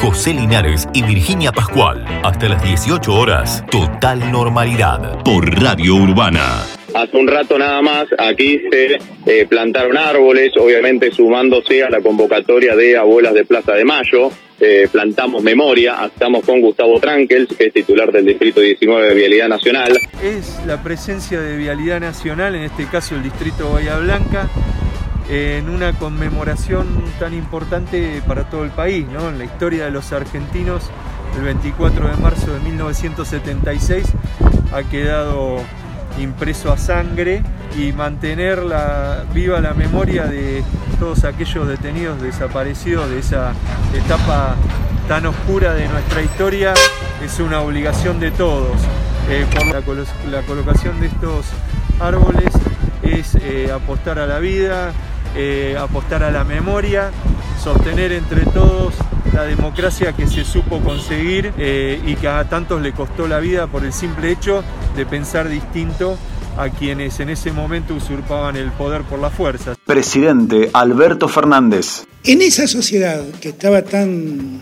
José Linares y Virginia Pascual. Hasta las 18 horas, total normalidad. Por Radio Urbana. Hace un rato nada más aquí se eh, plantaron árboles, obviamente sumándose a la convocatoria de Abuelas de Plaza de Mayo. Eh, plantamos memoria, estamos con Gustavo Trankels, que es titular del Distrito 19 de Vialidad Nacional. Es la presencia de Vialidad Nacional, en este caso el Distrito Bahía Blanca, en una conmemoración tan importante para todo el país, ¿no? En la historia de los argentinos, el 24 de marzo de 1976 ha quedado impreso a sangre y mantener viva la memoria de todos aquellos detenidos desaparecidos de esa etapa tan oscura de nuestra historia es una obligación de todos. Eh, por la, colocación de estos árboles es eh, apostar a la vida, eh, apostar a la memoria, sostener entre todos la democracia que se supo conseguir eh, y que a tantos le costó la vida por el simple hecho de pensar distinto a quienes en ese momento usurpaban el poder por la fuerza. Presidente Alberto Fernández. En esa sociedad que estaba tan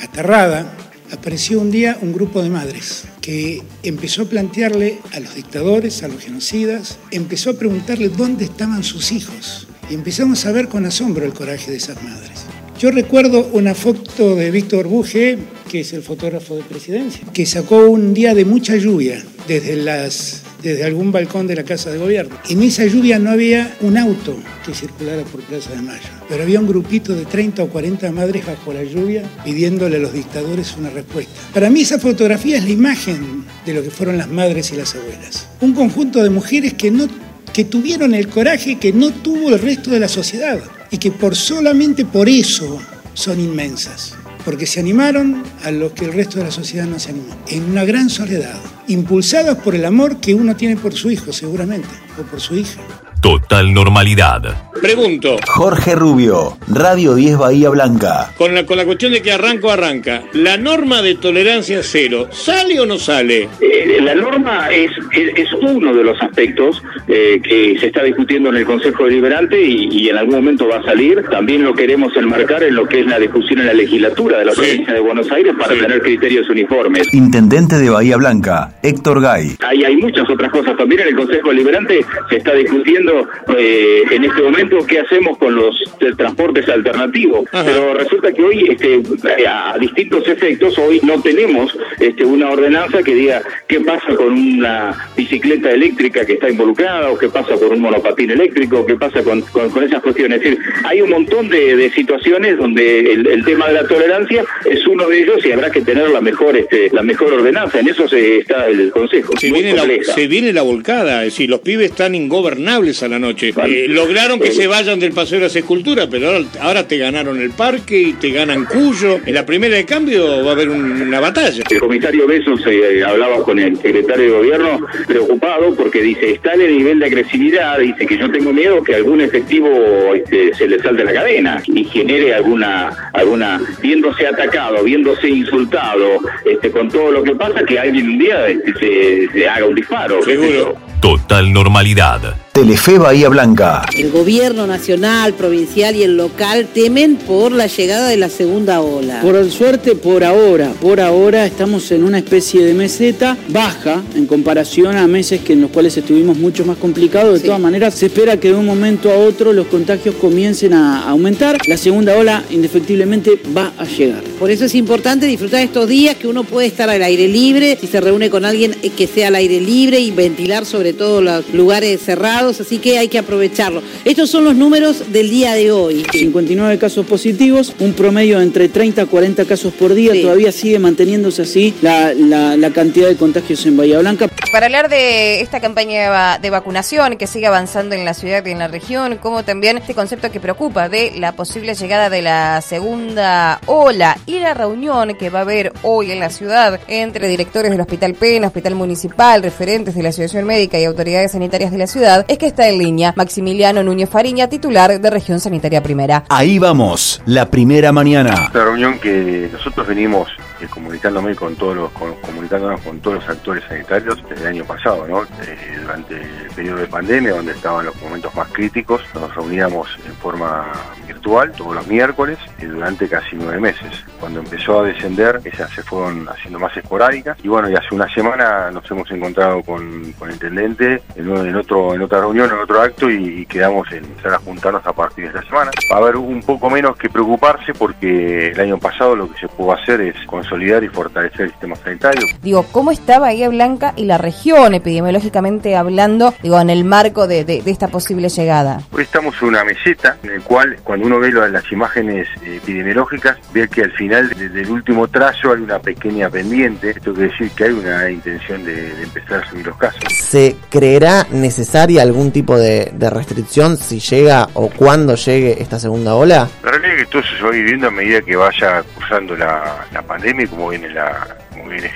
aterrada, apareció un día un grupo de madres que empezó a plantearle a los dictadores, a los genocidas, empezó a preguntarle dónde estaban sus hijos y empezamos a ver con asombro el coraje de esas madres. Yo recuerdo una foto de Víctor Buge, que es el fotógrafo de presidencia, que sacó un día de mucha lluvia desde, las, desde algún balcón de la Casa de Gobierno. En esa lluvia no había un auto que circulara por Plaza de Mayo, pero había un grupito de 30 o 40 madres bajo la lluvia pidiéndole a los dictadores una respuesta. Para mí esa fotografía es la imagen de lo que fueron las madres y las abuelas. Un conjunto de mujeres que no que tuvieron el coraje que no tuvo el resto de la sociedad y que por solamente por eso son inmensas, porque se animaron a lo que el resto de la sociedad no se animó, en una gran soledad, impulsadas por el amor que uno tiene por su hijo seguramente, o por su hija. Total normalidad. Pregunto. Jorge Rubio, Radio 10 Bahía Blanca. Con la, con la cuestión de que arranco, arranca. ¿La norma de tolerancia cero sale o no sale? Eh, la norma es, es, uno de los aspectos eh, que se está discutiendo en el Consejo Deliberante y, en algún momento va a salir. También lo queremos enmarcar en lo que es la discusión en la legislatura de la provincia de Buenos Aires para tener criterios uniformes. Intendente de Bahía Blanca, Héctor Gay. Hay, hay muchas otras cosas también en el Consejo Deliberante. Se está discutiendo eh, en este momento qué hacemos con los transportes alternativos. Pero resulta que hoy, este, a, distintos efectos, hoy no tenemos este, una ordenanza que diga qué pasa con una bicicleta eléctrica que está involucrada, o qué pasa con un monopatín eléctrico, qué pasa con, con, esas cuestiones. Es decir, hay un montón de, situaciones donde el, tema de la tolerancia es uno de ellos y habrá que tener la mejor, este, la mejor ordenanza. En eso se está el Consejo. Se viene, la, se viene la volcada, es decir, los pibes están ingobernables a la noche. Eh, lograron que se vayan del paseo de las esculturas, pero ahora, te ganaron el parque y te ganan Cuyo. En la primera de cambio va a haber una batalla. El comisario Besos eh, hablaba con el secretario de gobierno preocupado porque dice, está en el nivel de agresividad, dice que yo tengo miedo que algún efectivo este, se le salte la cadena y genere alguna, alguna, viéndose atacado, viéndose insultado, este, con todo lo que pasa, que alguien un día este, se, haga un disparo. Seguro. Total normalidad. Telefe Bahía Blanca. El gobierno nacional, provincial y el local temen por la llegada de la segunda ola. Por suerte, por ahora, por ahora estamos en una especie de meseta baja en comparación a meses que en los cuales estuvimos mucho más complicados. De todas maneras, se espera que de un momento a otro los contagios comiencen a aumentar. La segunda ola indefectiblemente va a llegar. Por eso es importante disfrutar estos días que uno puede estar al aire libre, si se reúne con alguien eh, que sea al aire libre y ventilar sobre todo los lugares cerrados, así que hay que aprovecharlo. Estos son los números del día de hoy. 59 casos positivos, un promedio entre 30 a 40 casos por día, todavía sigue manteniéndose así la, la, cantidad de contagios en Bahía Blanca. Para hablar de esta campaña de vacunación que sigue avanzando en la ciudad y en la región, como también este concepto que preocupa de la posible llegada de la segunda ola y la reunión que va a haber hoy en la ciudad entre directores del Hospital Pena, Hospital Municipal, referentes de la Asociación Médica y autoridades sanitarias de la ciudad, es que está en línea Maximiliano Núñez Fariña, titular de Región Sanitaria Primera. Ahí vamos, la primera mañana. La reunión que nosotros venimos eh, comunicándome con todos los, comunicándonos con todos los actores sanitarios desde el año pasado. Eh, durante el periodo de pandemia, donde estaban los momentos más críticos, nos reuníamos en forma virtual todos los miércoles y durante casi nueve meses. Cuando empezó a descender, esas se fueron haciendo más esporádicas y bueno, y hace una semana nos hemos encontrado con, con el intendente en, otro, en otra reunión, en otro acto y, quedamos en empezar a juntarnos a partir de esta semana. Va a haber un poco menos que preocuparse porque el año pasado lo que se pudo hacer es consolidar y fortalecer el sistema sanitario. Digo, ¿cómo está Bahía Blanca y la región epidemiológicamente hablando, digo, en el marco de, de, esta posible llegada? Hoy estamos en una meseta en el cual cuando uno ve las imágenes epidemiológicas, ve que al final del último trazo hay una pequeña pendiente. Esto quiere decir que hay una intención de, de empezar a subir los casos. ¿Se creerá necesaria algún tipo de, restricción si llega o cuando llegue esta segunda ola? La realidad es que todo se va viviendo a medida que vaya cursando la, la pandemia y como viene la,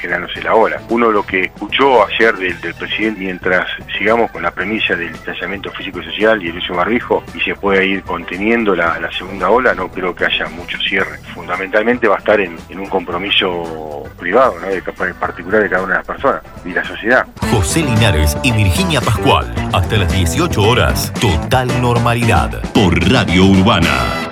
generándose la ola. Uno lo que escuchó ayer del, presidente, mientras sigamos con la premisa del distanciamiento físico y social y el uso barbijo y se puede ir conteniendo la, segunda ola, no creo que haya mucho cierre. Fundamentalmente va a estar en, un compromiso privado, ¿no? de, particular de cada una de las personas y la sociedad. José Linares y Virginia Pascual, hasta las 18 horas, total normalidad por Radio Urbana.